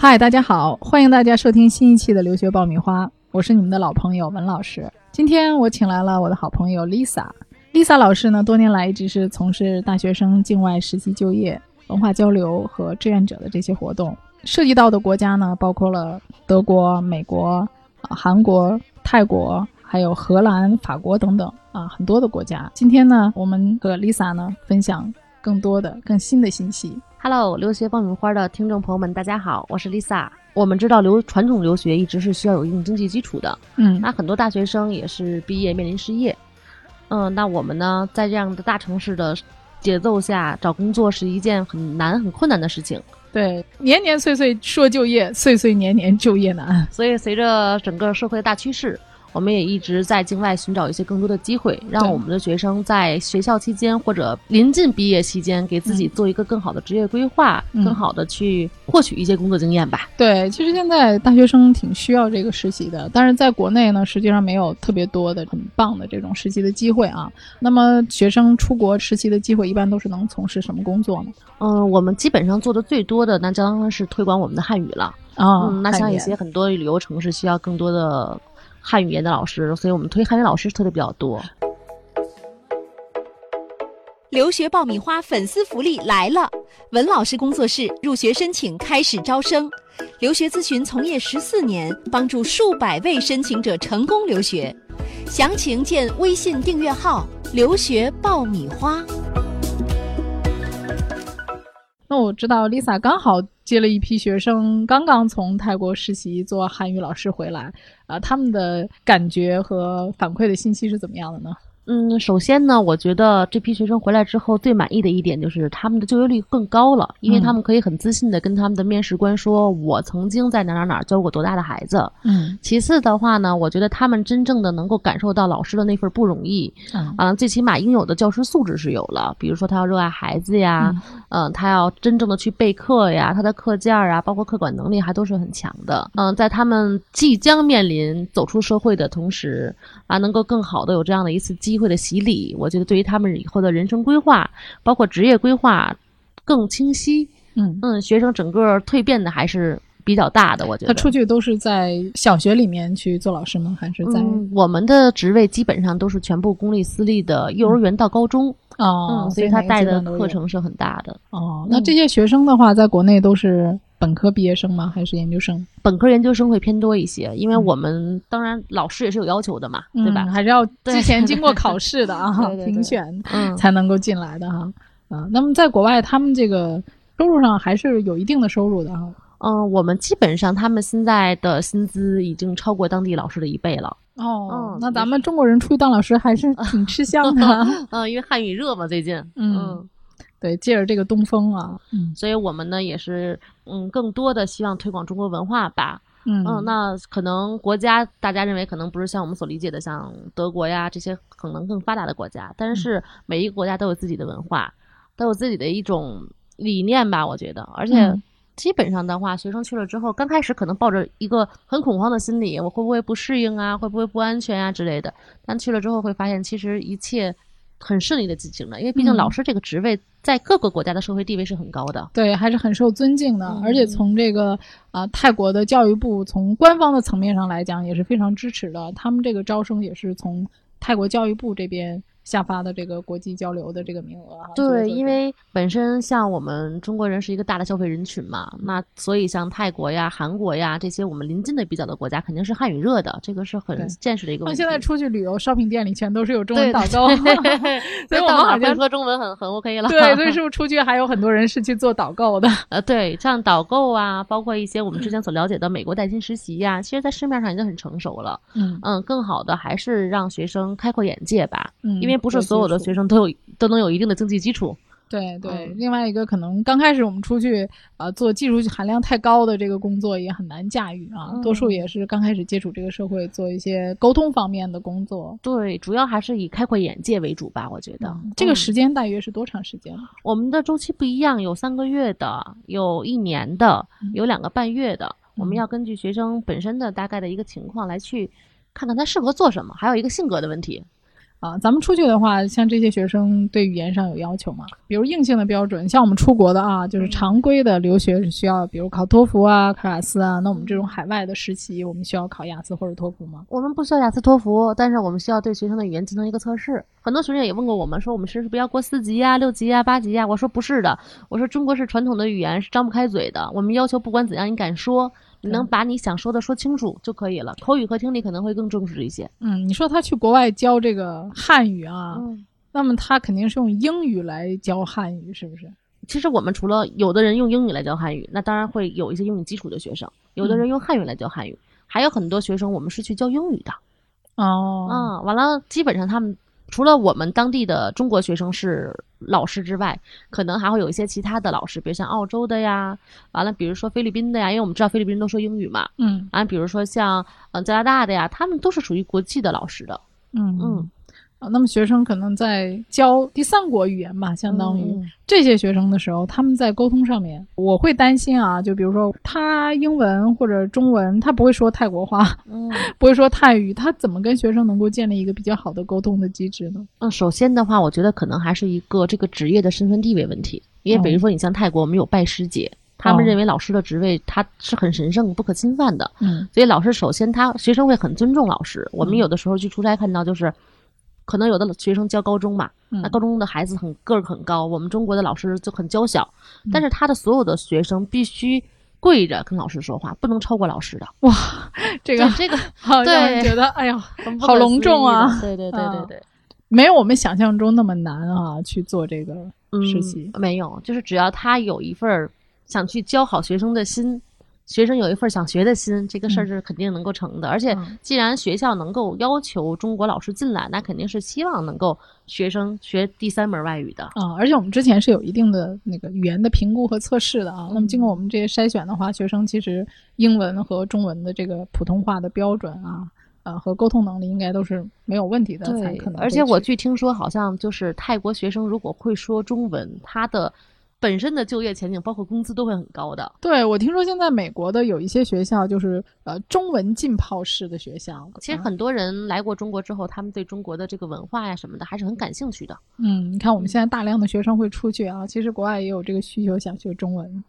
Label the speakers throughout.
Speaker 1: 嗨，大家好，欢迎大家收听新一期的留学爆米花，我是你们的老朋友文老师。今天我请来了我的好朋友 Lisa，Lisa 老师呢，多年来一直是从事大学生境外实习就业、文化交流和志愿者的这些活动，涉及到的国家呢，包括了德国、美国、啊韩国、泰国，还有荷兰、法国等等啊，很多的国家。今天呢，我们和 Lisa 呢分享更多的、更新的信息。
Speaker 2: Hello，留学爆米花的听众朋友们，大家好，我是 Lisa。我们知道留传统留学一直是需要有一定经济基础的，
Speaker 1: 嗯
Speaker 2: 那很多大学生也是毕业面临失业。嗯，那我们呢，在这样的大城市的节奏下找工作是一件很难、很困难的事情。
Speaker 1: 对，年年岁岁说就业，岁岁年年就业难。
Speaker 2: 所以，随着整个社会的大趋势，我们也一直在境外寻找一些更多的机会，让我们的学生在学校期间或者临近毕业期间，给自己做一个更好的职业规划，
Speaker 1: 嗯
Speaker 2: 更好的去获取一些工作经验吧。
Speaker 1: 对，其实现在大学生挺需要这个实习的，但是在国内呢，实际上没有特别多的很棒的这种实习的机会啊。那么学生出国实习的机会，一般都是能从事什么工作呢？
Speaker 2: 嗯，我们基本上做的最多的，那当然是推广我们的汉语了。
Speaker 1: 啊，
Speaker 2: 嗯，那像一些很多旅游城市需要更多的汉语言的老师，所以我们推汉语老师推的比较多。
Speaker 3: 留学爆米花粉丝福利来了！文老师工作室入学申请开始招生，留学咨询从业十四年，帮助数百位申请者成功留学。详情见微信订阅号“留学爆米花”。
Speaker 1: 那我知道 Lisa 刚好接了一批学生，刚刚从泰国实习做韩语老师回来，啊、他们的感觉和反馈的信息是怎么样的呢？
Speaker 2: 嗯，首先呢，我觉得这批学生回来之后最满意的一点就是他们的就业率更高了，因为
Speaker 1: 嗯
Speaker 2: 他们可以很自信的跟他们的面试官说：“我曾经在哪哪哪教过多大的孩子。”
Speaker 1: 嗯
Speaker 2: 其次的话呢，我觉得他们真正的能够感受到老师的那份不容易，
Speaker 1: 嗯
Speaker 2: 啊、最起码应有的教师素质是有了，比如说他要热爱孩子呀，嗯、他要真正的去备课呀，他的课件啊，包括课管能力还都是很强的。嗯、在他们即将面临走出社会的同时，啊，能够更好的有这样的一次机会的洗礼，我觉得对于他们以后的人生规划，包括职业规划更清晰。
Speaker 1: 嗯，
Speaker 2: 嗯，学生整个蜕变的还是比较大的，我觉得。
Speaker 1: 他出去都是在小学里面去做老师吗？还是在？
Speaker 2: 嗯，我们的职位基本上都是全部公立私立的幼儿园到高中，
Speaker 1: 哦，
Speaker 2: 嗯，所以他带的课程是很大的。
Speaker 1: 哦，那这些学生的话，在国内都是本科毕业生吗？还是研究生？
Speaker 2: 本科研究生会偏多一些，因为
Speaker 1: 嗯
Speaker 2: 我们当然老师也是有要求的嘛，对吧
Speaker 1: 嗯？还是要
Speaker 2: 对
Speaker 1: 之前经过考 试的啊，
Speaker 2: 对对对
Speaker 1: 评选
Speaker 2: 嗯，
Speaker 1: 才能够进来的哈。啊，那么在国外，他们这个收入上还是有一定的收入的哈。
Speaker 2: 嗯，我们基本上他们现在的薪资已经超过当地老师的一倍了。
Speaker 1: 哦
Speaker 2: 嗯，
Speaker 1: 那咱们中国人出去当老师还是挺吃香的。
Speaker 2: 嗯，因为汉语热嘛，最近，
Speaker 1: 嗯对，借着这个东风啊，嗯
Speaker 2: 所以我们呢也是，嗯，更多的希望推广中国文化吧。
Speaker 1: 嗯
Speaker 2: 嗯，那可能国家大家认为可能不是像我们所理解的像德国呀这些可能更发达的国家，但是每一个国家都有自己的文化，都有自己的一种理念吧，我觉得，而且。
Speaker 1: 嗯
Speaker 2: 基本上的话，学生去了之后，刚开始可能抱着一个很恐慌的心理，我会不会不适应啊，会不会不安全啊之类的。但去了之后会发现，其实一切很顺利的进行了，因为毕竟
Speaker 1: 嗯
Speaker 2: 老师这个职位在各个国家的社会地位是很高的。
Speaker 1: 对，还是很受尊敬的，
Speaker 2: 嗯
Speaker 1: 而且从这个啊、泰国的教育部从官方的层面上来讲也是非常支持的。他们这个招生也是从泰国教育部这边下发的这个国际交流的这个名额哈。这个
Speaker 2: 对，因为本身像我们中国人是一个大的消费人群嘛，那所以像泰国呀、韩国呀这些我们邻近的比较的国家，肯定是汉语热的，这个是很现实的一个问题。
Speaker 1: 那现在出去旅游，shopping 店里全都是有中文导购，所以我们好像
Speaker 2: 说中文很很 OK 了。
Speaker 1: 对，所以是不是出去还有很多人是去做导购的？
Speaker 2: 呃，对，像导购啊，包括一些我们之前所了解的美国带薪实习呀、其实在市面上已经很成熟了。
Speaker 1: 嗯
Speaker 2: 嗯，更好的还是让学生开阔眼界吧，
Speaker 1: 嗯，
Speaker 2: 因为不是所有的学生。都有都能有一定的经济基础。
Speaker 1: 对对，
Speaker 2: 嗯
Speaker 1: 另外一个可能刚开始我们出去啊、呃做技术含量太高的这个工作也很难驾驭啊，
Speaker 2: 嗯
Speaker 1: 多数也是刚开始接触这个社会，做一些沟通方面的工作。
Speaker 2: 对，主要还是以开阔眼界为主吧，我觉得。
Speaker 1: 嗯这个
Speaker 2: 嗯
Speaker 1: 时间大约是多长时间？
Speaker 2: 我们的周期不一样，有三个月的，有一年的，有两个半月的。我们
Speaker 1: 嗯
Speaker 2: 要根据学生本身的大概的一个情况来去看看他适合做什么，还有一个性格的问题。
Speaker 1: 啊，咱们出去的话，像这些学生对语言上有要求吗？比如硬性的标准，像我们出国的啊，就是常规的留学是需要，比如考托福啊、考雅思啊。那我们这种海外的实习，我们需要考雅思或者托福吗？
Speaker 2: 我们不需要雅思托福，但是我们需要对学生的语言进行一个测试。很多学生也问过我们，说我们是不是要过四级呀、六级呀、八级呀？我说不是的，我说中国是传统的语言，是张不开嘴的。我们要求不管怎样，你敢说。你能把你想说的说清楚就可以了，口语和听力可能会更重视一些。
Speaker 1: 嗯，你说他去国外教这个汉语啊，那么他肯定是用英语来教汉语，是不是？
Speaker 2: 其实我们除了有的人用英语来教汉语，那当然会有一些英语基础的学生；有的人用汉语来教汉语，还有很多学生我们是去教英语的。
Speaker 1: 哦，
Speaker 2: 嗯，完了，基本上他们。除了我们当地的中国学生是老师之外，可能还会有一些其他的老师，比如像澳洲的呀，完了，比如说菲律宾的呀，因为我们知道菲律宾人都说英语嘛，
Speaker 1: 嗯，
Speaker 2: 啊，比如说像嗯加拿大的呀，他们都是属于国际的老师的，
Speaker 1: 嗯嗯。啊，那么学生可能在教第三国语言吧，相当于这些学生的时候，他们在沟通上面，我会担心啊。就比如说他英文或者中文，他不会说泰国话，
Speaker 2: 嗯，
Speaker 1: 不会说泰语，他怎么跟学生能够建立一个比较好的沟通的机制呢？
Speaker 2: 嗯，首先的话，我觉得可能还是一个这个职业的身份地位问题。因为比如说你像泰国，我们有拜师节，他们认为老师的职位他是很神圣、不可侵犯的，
Speaker 1: 嗯，
Speaker 2: 所以老师首先他学生会很尊重老师。我们有的时候去出差看到就是。可能有的学生教高中嘛，那高中的孩子很个儿很高，我们中国的老师就很娇小，但是他的所有的学生必须跪着跟老师说话，不能超过老师的。
Speaker 1: 哇，这个
Speaker 2: 这个，
Speaker 1: 对，觉得哎呀，好隆重啊！
Speaker 2: 对对对对对，
Speaker 1: 没有我们想象中那么难啊，去做这个实习。
Speaker 2: 没有，就是只要他有一份想去教好学生的心。学生有一份想学的心，这个事儿是肯定能够成的。而且，既然学校能够要求中国老师进来，那肯定是希望能够学生学第三门外语的
Speaker 1: 啊。而且我们之前是有一定的那个语言的评估和测试的啊。那么经过我们这些筛选的话，学生其实英文和中文的这个普通话的标准啊，呃，和沟通能力应该都是没有问题的。才可能。
Speaker 2: 而且我据听说，好像就是泰国学生如果会说中文，他的。本身的就业前景，包括工资都会很高的。
Speaker 1: 对，我听说现在美国的有一些学校就是呃中文浸泡式的学校。
Speaker 2: 其实很多人来过中国之后，他们对中国的这个文化呀什么的还是很感兴趣的。
Speaker 1: 嗯，你看我们现在大量的学生会出去啊，其实国外也有这个需求，想学中文。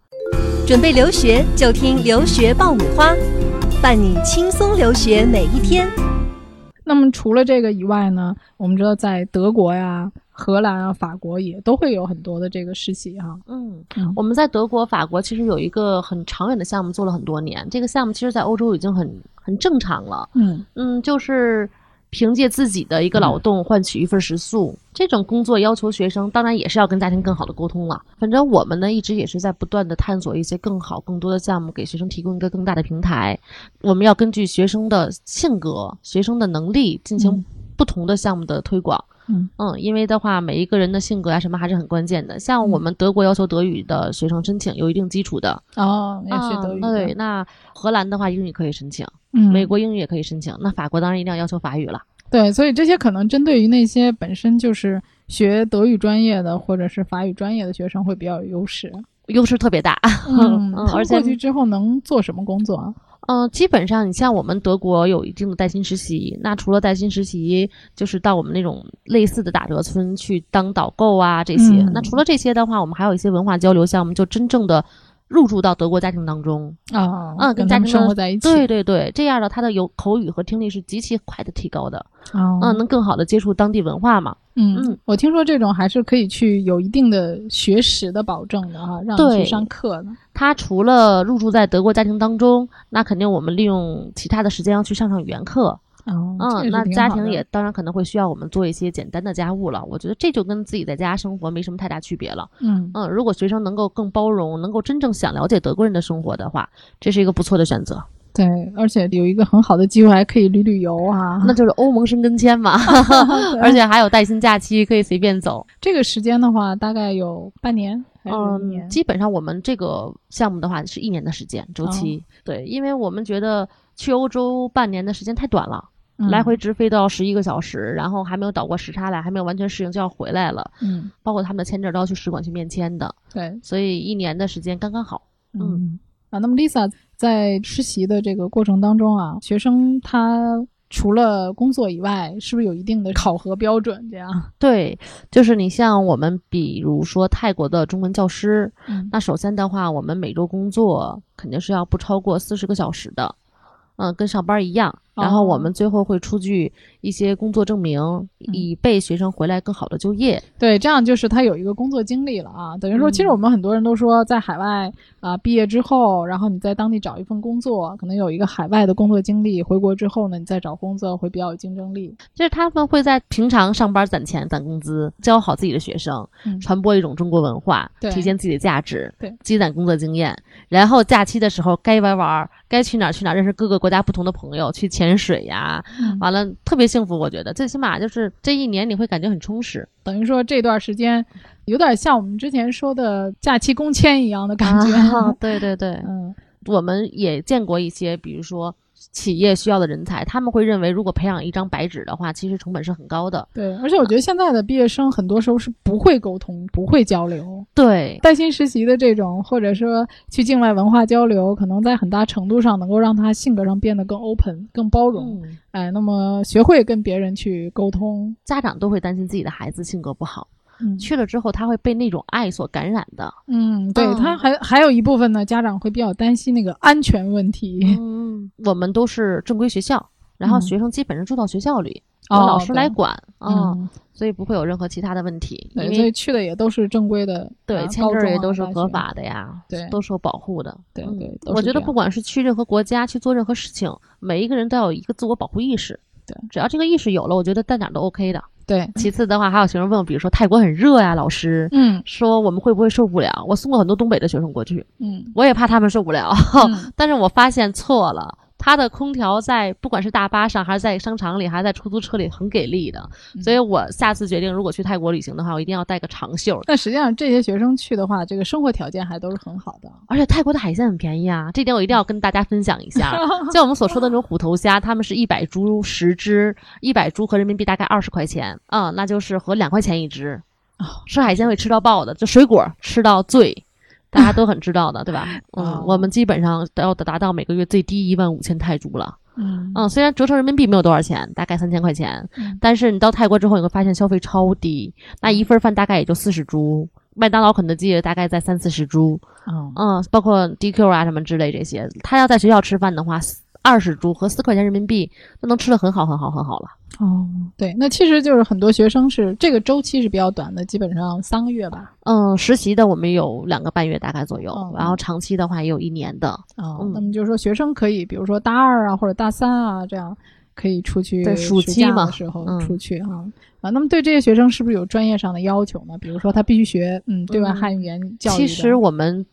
Speaker 3: 准备留学就听留学爆米花，伴你轻松留学每一天。
Speaker 1: 那么除了这个以外呢，我们知道在德国呀。荷兰啊，法国也都会有很多的这个实习哈。
Speaker 2: 嗯，我们在德国、法国其实有一个很长远的项目，做了很多年。这个项目其实，在欧洲已经很很正常了。
Speaker 1: 嗯
Speaker 2: 嗯，就是凭借自己的一个劳动换取一份食宿，这种工作要求学生当然也是要跟家庭更好的沟通了。反正我们呢，一直也是在不断的探索一些更好、更多的项目，给学生提供一个更大的平台。我们要根据学生的性格、学生的能力进行不同的项目的推广。
Speaker 1: 嗯
Speaker 2: 嗯，因为的话，每一个人的性格啊什么还是很关键的。像我们德国要求德语的学生申请有一定基础的
Speaker 1: 哦，要学德语。
Speaker 2: 对，那荷兰的话英语可以申请，
Speaker 1: 嗯，
Speaker 2: 美国英语也可以申请。那法国当然一定要要求法语了。
Speaker 1: 对，所以这些可能针对于那些本身就是学德语专业的或者是法语专业的学生会比较有优势，
Speaker 2: 优势特别大。
Speaker 1: 嗯，而且过去之后能做什么工作啊？
Speaker 2: 嗯，基本上你像我们德国有一定的带薪实习，那除了带薪实习，就是到我们那种类似的打折村去当导购啊这些。那除了这些的话，我们还有一些文化交流项目，就真正的。入住到德国家庭当中
Speaker 1: 啊，
Speaker 2: 嗯，
Speaker 1: 跟
Speaker 2: 家庭
Speaker 1: 生活在一起，
Speaker 2: 对对对，这样的他的有口语和听力是极其快的提高的，
Speaker 1: 嗯，
Speaker 2: 能更好的接触当地文化嘛。
Speaker 1: 嗯嗯，我听说这种还是可以去有一定的学识的保证的哈，让你去上课的。
Speaker 2: 他除了入住在德国家庭当中，那肯定我们利用其他的时间要去上上语言课。
Speaker 1: 嗯，
Speaker 2: 那家庭也当然可能会需要我们做一些简单的家务了。我觉得这就跟自己在家生活没什么太大区别了。
Speaker 1: 嗯
Speaker 2: 嗯，如果学生能够更包容，能够真正想了解德国人的生活的话，这是一个不错的选择。
Speaker 1: 对，而且有一个很好的机会，还可以旅旅游啊，
Speaker 2: 那就是欧盟申根签嘛。而且还有带薪假期，可以随便走。
Speaker 1: 这个时间的话，大概有半年还是一年？
Speaker 2: 基本上我们这个项目的话是一年的时间周期。对，因为我们觉得去欧洲半年的时间太短了。来回直飞都要十一个小时，然后还没有倒过时差来，还没有完全适应就要回来了。
Speaker 1: 嗯，
Speaker 2: 包括他们的签证都要去使馆去面签的。
Speaker 1: 对，
Speaker 2: 所以一年的时间刚刚好。
Speaker 1: 嗯啊，那么 Lisa 在实习的这个过程当中啊，学生他除了工作以外，是不是有一定的考核标准？这样，
Speaker 2: 对，就是你像我们，比如说泰国的中文教师，
Speaker 1: 嗯
Speaker 2: 那首先的话，我们每周工作肯定是要不超过四十个小时的，嗯，跟上班一样。然后我们最后会出具一些工作证明，以备学生回来更好的就业。
Speaker 1: 对，这样就是他有一个工作经历了啊。等于说，其实我们很多人都说，在海外啊、毕业之后，然后你在当地找一份工作，可能有一个海外的工作经历，回国之后呢，你再找工作会比较有竞争力。
Speaker 2: 就是他们会在平常上班攒钱攒工资，教好自己的学生，
Speaker 1: 嗯
Speaker 2: 传播一种中国文化，
Speaker 1: 对
Speaker 2: 体现自己的价值，
Speaker 1: 对，
Speaker 2: 积攒工作经验。然后假期的时候该玩玩，该去哪儿去哪儿，认识各个国家不同的朋友，去潜水呀，
Speaker 1: 嗯
Speaker 2: 完了特别幸福。我觉得最起码就是这一年你会感觉很充实，
Speaker 1: 等于说这段时间有点像我们之前说的假期工签一样的感觉。
Speaker 2: 啊对对对，
Speaker 1: 嗯
Speaker 2: 我们也见过一些，比如说企业需要的人才，他们会认为如果培养一张白纸的话，其实成本是很高的。
Speaker 1: 对，而且我觉得现在的毕业生很多时候是不会沟通、不会交流。
Speaker 2: 对，
Speaker 1: 带薪实习的这种，或者说去境外文化交流，可能在很大程度上能够让他性格上变得更 open、更包容。
Speaker 2: 嗯，
Speaker 1: 哎，那么学会跟别人去沟通。
Speaker 2: 家长都会担心自己的孩子性格不好，
Speaker 1: 嗯
Speaker 2: 去了之后他会被那种爱所感染的。
Speaker 1: 嗯，对，
Speaker 2: 嗯
Speaker 1: 他还还有一部分呢，家长会比较担心那个安全问题。
Speaker 2: 嗯，我们都是正规学校，然后
Speaker 1: 嗯
Speaker 2: 学生基本上住到学校里，
Speaker 1: 哦
Speaker 2: 有老师来管啊、
Speaker 1: 嗯，
Speaker 2: 所以不会有任何其他的问题。
Speaker 1: 对，所以去的也都是正规的，
Speaker 2: 对
Speaker 1: 啊
Speaker 2: 签证也都是合法的呀，
Speaker 1: 对
Speaker 2: 都受保护的。嗯
Speaker 1: 对对都是这样
Speaker 2: 我觉得不管是去任何国家去做任何事情，每一个人都要有一个自我保护意识。
Speaker 1: 对，
Speaker 2: 只要这个意识有了，我觉得在哪儿都 OK 的。
Speaker 1: 对，
Speaker 2: 其次的话，还有学生问我，比如说泰国很热呀，老师
Speaker 1: 嗯。
Speaker 2: 说我们会不会受不了？我送过很多东北的学生过去，
Speaker 1: 嗯。
Speaker 2: 我也怕他们受不了，
Speaker 1: 嗯。
Speaker 2: 但是我发现错了。它的空调在不管是大巴上，还是在商场里，还是在出租车里，很给力的。
Speaker 1: 嗯
Speaker 2: 所以我下次决定，如果去泰国旅行的话，我一定要带个长袖。
Speaker 1: 但实际上这些学生去的话，这个生活条件还都是很好的。
Speaker 2: 而且泰国的海鲜很便宜啊，这点我一定要跟大家分享一下。像我们所说的那种虎头虾，他们是一百株十只，一百株合人民币大概二十块钱，嗯，那就是合两块钱一只。
Speaker 1: 哦
Speaker 2: 吃海鲜会吃到爆的，就水果吃到醉，大家都很知道的，对吧？嗯
Speaker 1: 哦，
Speaker 2: 我们基本上都要达到每个月最低一万五千泰铢了。
Speaker 1: 嗯
Speaker 2: 嗯，虽然折成人民币没有多少钱，大概三千块钱，
Speaker 1: 嗯
Speaker 2: 但是你到泰国之后，你会发现消费超低，那一份饭大概也就四十铢，麦当劳、肯德基大概在三四十铢。
Speaker 1: 哦
Speaker 2: 嗯，包括 DQ 啊什么之类这些，他要在学校吃饭的话，二十铢和四块钱人民币那能吃的很好很好很好了。
Speaker 1: 哦，对，那其实就是很多学生是这个周期是比较短的，基本上三个月吧。
Speaker 2: 嗯，实习的我们有两个半月大概左右，
Speaker 1: 哦
Speaker 2: 然后长期的话也有一年的。
Speaker 1: 哦，
Speaker 2: 嗯
Speaker 1: 那么就是说学生可以，比如说大二啊或者大三啊这样。可以出去
Speaker 2: 对暑
Speaker 1: 暑假
Speaker 2: 期嘛
Speaker 1: 的时候
Speaker 2: 嗯
Speaker 1: 出去哈啊，那么对这些学生是不是有专业上的要求呢？比如说他必须学嗯对外
Speaker 2: 嗯
Speaker 1: 汉语言教育的。
Speaker 2: 其实我们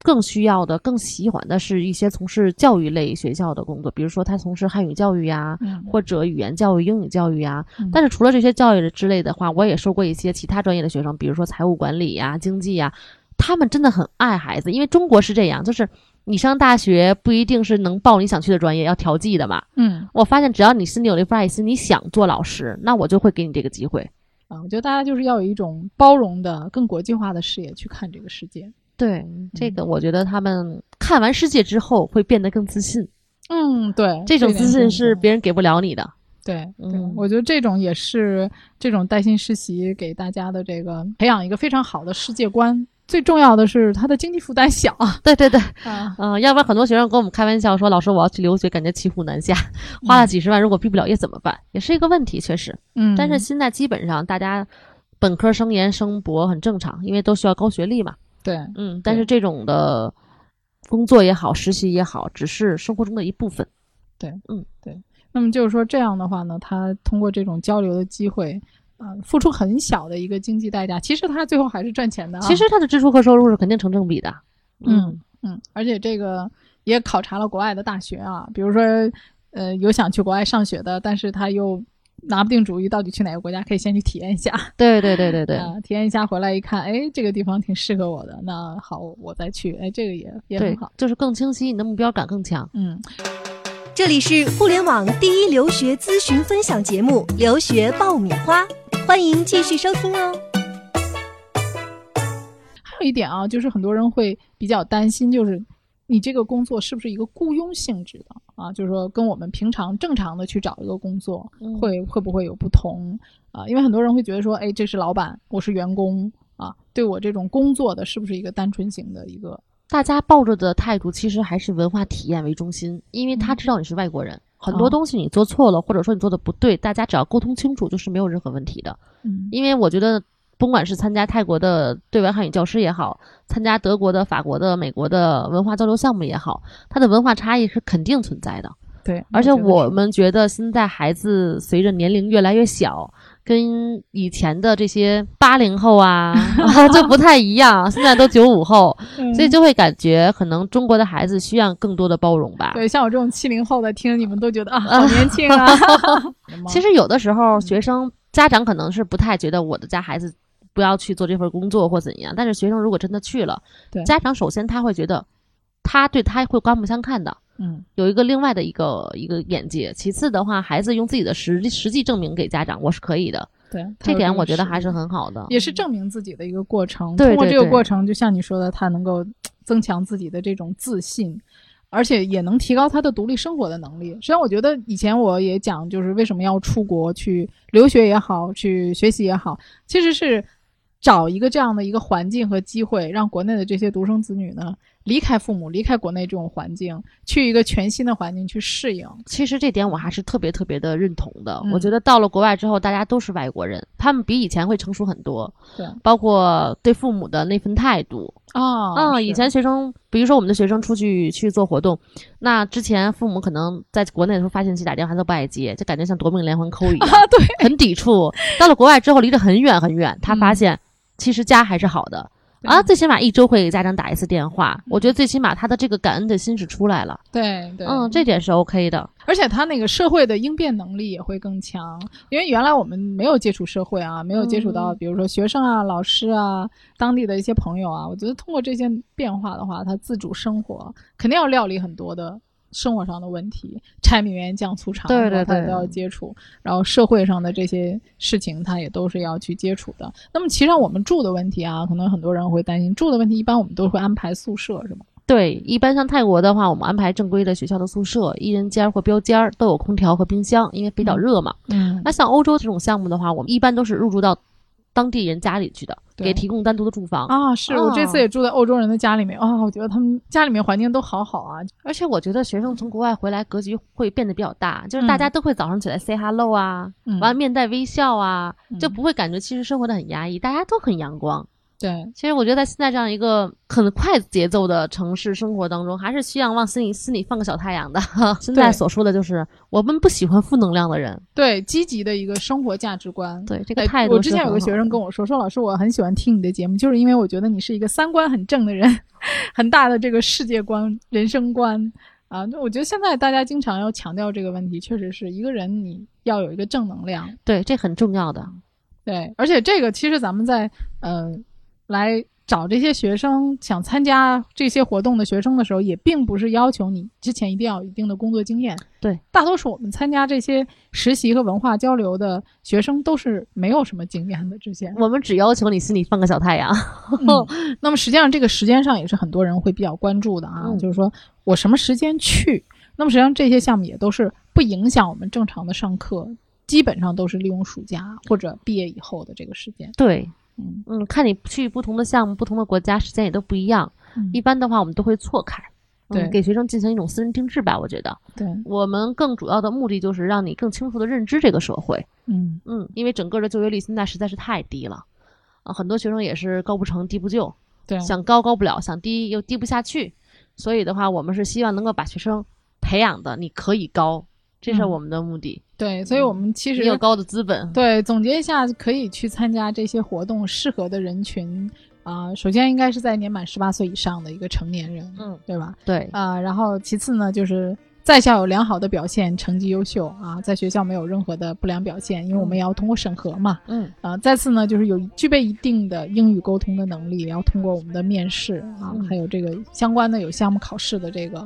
Speaker 2: 更需要的、更喜欢的是一些从事教育类学校的工作，比如说他从事汉语教育呀，
Speaker 1: 嗯
Speaker 2: 或者语言教育、英语教育呀。
Speaker 1: 嗯
Speaker 2: 但是除了这些教育之类的话，我也收过一些其他专业的学生，比如说财务管理呀、经济呀，他们真的很爱孩子，因为中国是这样，就是你上大学不一定是能报你想去的专业，要调剂的嘛。
Speaker 1: 嗯
Speaker 2: 我发现只要你心里有那份爱心，你想做老师，那我就会给你这个机会。
Speaker 1: 啊，我觉得大家就是要有一种包容的、更国际化的视野去看这个世界。
Speaker 2: 对，这个我觉得他们看完世界之后会变得更自信，
Speaker 1: 嗯，对，
Speaker 2: 这种自信是别人给不了你的。
Speaker 1: 对，对，
Speaker 2: 嗯
Speaker 1: 我觉得这种也是这种带薪实习给大家的这个培养一个非常好的世界观。最重要的是他的经济负担小
Speaker 2: 对对对，
Speaker 1: 啊，
Speaker 2: 嗯、要不然很多学生跟我们开玩笑说，老师我要去留学，感觉骑虎难下，花了几十万，如果毕不了业怎么办？也是一个问题，确实。
Speaker 1: 嗯，
Speaker 2: 但是现在基本上大家本科升研升博很正常，因为都需要高学历嘛。
Speaker 1: 对，
Speaker 2: 嗯，但是这种的工作也好，实习也好，只是生活中的一部分。
Speaker 1: 对，嗯，对那么就是说这样的话呢，他通过这种交流的机会，啊、付出很小的一个经济代价，其实他最后还是赚钱的、啊。
Speaker 2: 其实他的支出和收入是肯定成正比的。
Speaker 1: 嗯嗯，而且这个也考察了国外的大学啊，比如说，呃，有想去国外上学的，但是他又拿不定主意到底去哪个国家，可以先去体验一下，
Speaker 2: 对对对对对。
Speaker 1: 啊，体验一下回来一看，哎，这个地方挺适合我的，那好，我再去，哎，这个也也很好，，
Speaker 2: 就是更清晰，你的目标感更强。
Speaker 1: 嗯，
Speaker 3: 这里是互联网第一留学咨询分享节目《留学爆米花》，欢迎继续收听哦。
Speaker 1: 还有一点啊，就是很多人会比较担心，就是你这个工作是不是一个雇佣性质的？啊，就是说跟我们平常正常的去找一个工作，
Speaker 2: 嗯
Speaker 1: 会会不会有不同啊？因为很多人会觉得说，哎，这是老板，我是员工啊，对我这种工作的是不是一个单纯型的一个？
Speaker 2: 大家抱着的态度其实还是文化体验为中心，因为他
Speaker 1: 嗯
Speaker 2: 知道你是外国人，很
Speaker 1: 哦
Speaker 2: 多东西你做错了，或者说你做的不对，大家只要沟通清楚，就是没有任何问题的。
Speaker 1: 嗯
Speaker 2: 因为我觉得，甭管是参加泰国的对外汉语教师也好，参加德国的、法国的、美国的文化交流项目也好，它的文化差异是肯定存在的。
Speaker 1: 对，
Speaker 2: 而且我们觉得现在孩子随着年龄越来越小，跟以前的这些八零后啊 就不太一样，现在都九五后，所以
Speaker 1: 嗯
Speaker 2: 就会感觉可能中国的孩子需要更多的包容吧。
Speaker 1: 对像我这种七零后的，听着你们都觉得啊，好年轻啊。
Speaker 2: 其实有的时候学生家长可能是不太觉得我的家孩子不要去做这份工作或怎样，但是学生如果真的去了，
Speaker 1: 对
Speaker 2: 家长首先他会觉得他对他会刮目相看的。
Speaker 1: 嗯
Speaker 2: 有一个另外的一个一个眼界，其次的话，孩子用自己的实际实际证明给家长，我是可以的，
Speaker 1: 对，
Speaker 2: 这点我觉得
Speaker 1: 还
Speaker 2: 还是很好的。
Speaker 1: 也是证明自己的一个过程。
Speaker 2: 对
Speaker 1: 通过这个过程，就像你说的，他能够 增强自己的这种自信，而且也能提高他的独立生活的能力。实际上，我觉得以前我也讲，就是为什么要出国去留学也好，去学习也好，其实是找一个这样的一个环境和机会，让国内的这些独生子女呢离开父母，离开国内这种环境，去一个全新的环境去适应。
Speaker 2: 其实这点我还是特别特别的认同的。
Speaker 1: 嗯
Speaker 2: 我觉得到了国外之后，大家都是外国人，他们比以前会成熟很多，
Speaker 1: 对
Speaker 2: 包括对父母的那份态度。
Speaker 1: 啊
Speaker 2: 嗯，以前学生，比如说我们的学生出去去做活动，那之前父母可能在国内的时候发信息打电话都不爱接，就感觉像夺命连环扣一样，
Speaker 1: 啊，对，
Speaker 2: 很抵触。到了国外之后，离得很远很远，他发
Speaker 1: 嗯
Speaker 2: 现其实家还是好的。啊，最起码一周会给家长打一次电话，我觉得最起码他的这个感恩的心是出来了，
Speaker 1: 对对，
Speaker 2: 嗯，这点是 OK 的。
Speaker 1: 而且他那个社会的应变能力也会更强，因为原来我们没有接触社会啊，没有接触到
Speaker 2: 嗯
Speaker 1: 比如说学生啊、老师啊、当地的一些朋友啊。我觉得通过这些变化的话，他自主生活肯定要料理很多的生活上的问题，柴米油盐酱醋茶，
Speaker 2: 对对对
Speaker 1: 他都要接触。然后社会上的这些事情，他也都是要去接触的。那么，其实上我们住的问题啊，可能很多人会担心，住的问题一般我们都会安排宿舍，是吗？
Speaker 2: 对，一般像泰国的话，我们安排正规的学校的宿舍，一人间儿或标间儿都有空调和冰箱，因为比较
Speaker 1: 嗯
Speaker 2: 热嘛。
Speaker 1: 嗯
Speaker 2: 那像欧洲这种项目的话，我们一般都是入住到当地人家里去的，
Speaker 1: 对
Speaker 2: 给提供单独的住房。
Speaker 1: 啊，是我这次
Speaker 2: 哦
Speaker 1: 也住在欧洲人的家里面啊、我觉得他们家里面环境都好好啊。
Speaker 2: 而且我觉得学生从国外回来格局会变得比较大，就是大家都会早上起来 say hello 啊，
Speaker 1: 嗯，
Speaker 2: 完了面带微笑啊，就
Speaker 1: 嗯
Speaker 2: 不会感觉其实生活的很压抑，大家都很阳光。
Speaker 1: 对，
Speaker 2: 其实我觉得在现在这样一个很快节奏的城市生活当中，还是需要往心里心里放个小太阳的。现在所说的就是我们不喜欢负能量的人，
Speaker 1: 对，积极的一个生活价值观。
Speaker 2: 对这个
Speaker 1: 哎
Speaker 2: 态度
Speaker 1: 我之前有个学生跟我说，说老师，我很喜欢听你的节目，就是因为我觉得你是一个三观很正的人，很大的这个世界观、人生观啊。那我觉得现在大家经常要强调这个问题，确实是一个人你要有一个正能量。
Speaker 2: 对，这很重要的。
Speaker 1: 对，而且这个其实咱们在呃来找这些学生想参加这些活动的学生的时候，也并不是要求你之前一定要有一定的工作经验。
Speaker 2: 对，
Speaker 1: 大多数我们参加这些实习和文化交流的学生都是没有什么经验的。之前，
Speaker 2: 我们只要求你心里放个小太阳。
Speaker 1: 嗯 那么实际上这个时间上也是很多人会比较关注的啊，
Speaker 2: 嗯
Speaker 1: 就是说我什么时间去？那么实际上这些项目也都是不影响我们正常的上课，基本上都是利用暑假或者毕业以后的这个时间。
Speaker 2: 对，
Speaker 1: 嗯
Speaker 2: 嗯，看你去不同的项目、不同的国家，时间也都不一样。
Speaker 1: 嗯
Speaker 2: 一般的话，我们都会错开，
Speaker 1: 对
Speaker 2: 嗯，给学生进行一种私人定制吧。我觉得
Speaker 1: 对，
Speaker 2: 我们更主要的目的就是让你更清楚的认知这个社会。
Speaker 1: 嗯
Speaker 2: 嗯，因为整个的就业率现在实在是太低了，啊，很多学生也是高不成低不就，
Speaker 1: 对，
Speaker 2: 想高高不了，想低又低不下去。所以的话，我们是希望能够把学生培养的你可以高，这是
Speaker 1: 嗯
Speaker 2: 我们的目的。
Speaker 1: 对，所以我们其实
Speaker 2: 你有高的资本，
Speaker 1: 对总结一下，可以去参加这些活动，适合的人群啊、首先应该是在年满十八岁以上的一个成年人，
Speaker 2: 嗯，
Speaker 1: 对吧？
Speaker 2: 对，
Speaker 1: 啊、然后其次呢，就是在校有良好的表现，成绩优秀啊，在学校没有任何的不良表现，因为我们也要通过审核嘛。
Speaker 2: 嗯
Speaker 1: 啊、再次呢，就是有具备一定的英语沟通的能力，也要通过我们的面试啊，
Speaker 2: 嗯
Speaker 1: 还有这个相关的有项目考试的这个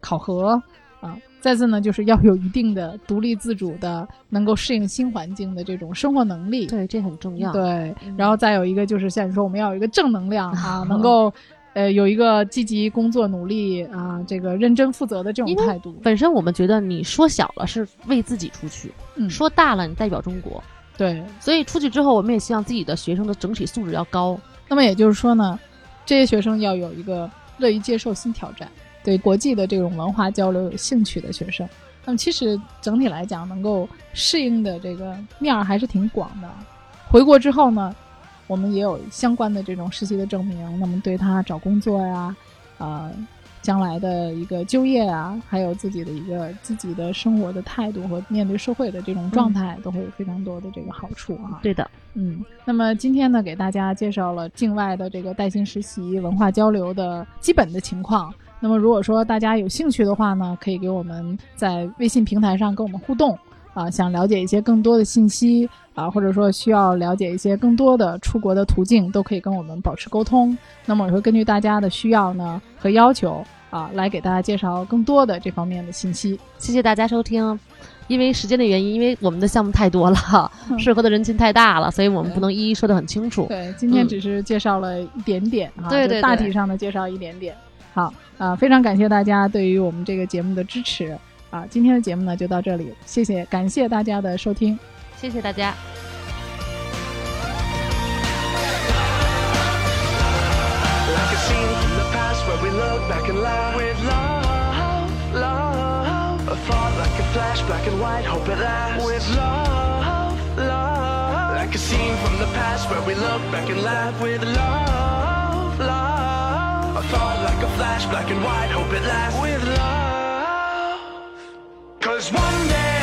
Speaker 1: 考核啊。再次呢，就是要有一定的独立自主的，能够适应新环境的这种生活能力。
Speaker 2: 对，这很重要。
Speaker 1: 对
Speaker 2: 嗯，
Speaker 1: 然后再有一个就是像你说，我们要有一个正能量啊，能够呃，有一个积极工作、努力啊，这个认真负责的这种态度。
Speaker 2: 本身我们觉得你说小了是为自己出去，
Speaker 1: 嗯，
Speaker 2: 说大了你代表中国，
Speaker 1: 对。
Speaker 2: 所以出去之后，我们也希望自己的学生的整体素质要高。
Speaker 1: 那么也就是说呢，这些学生要有一个乐于接受新挑战，对国际的这种文化交流有兴趣的学生。那么其实整体来讲，能够适应的这个面儿还是挺广的。回国之后呢，我们也有相关的这种实习的证明，那么对他找工作呀，呃，将来的一个就业啊，还有自己的一个自己的生活的态度和面对社会的这种状态，都会有非常多的这个好处啊。
Speaker 2: 对的，
Speaker 1: 嗯，那么今天呢，给大家介绍了境外的这个带薪实习、文化交流的基本的情况。那么如果说大家有兴趣的话呢，可以给我们在微信平台上跟我们互动啊，想了解一些更多的信息啊，或者说需要了解一些更多的出国的途径，都可以跟我们保持沟通。那么我会根据大家的需要呢和要求啊，来给大家介绍更多的这方面的信息。
Speaker 2: 谢谢大家收听。因为时间的原因，因为我们的项目太多了，适合的人群太大了，所以我们不能一一说得很清楚。
Speaker 1: 对，今天只是介绍了一点点啊，
Speaker 2: 对对对
Speaker 1: 大体上的介绍一点点。好啊、非常感谢大家对于我们这个节目的支持啊！今天的节目呢就到这里，谢谢，感谢大家的收听。
Speaker 2: 谢谢大家。
Speaker 4: Like a scene from the past where we look back and laugh with love, love. A thought like a flash, black and white, hope it lasts with love, love. Like a scene from the past where we look back and laugh with love, love. A thought like a flash, black and white, hope it lasts with love. Cause one day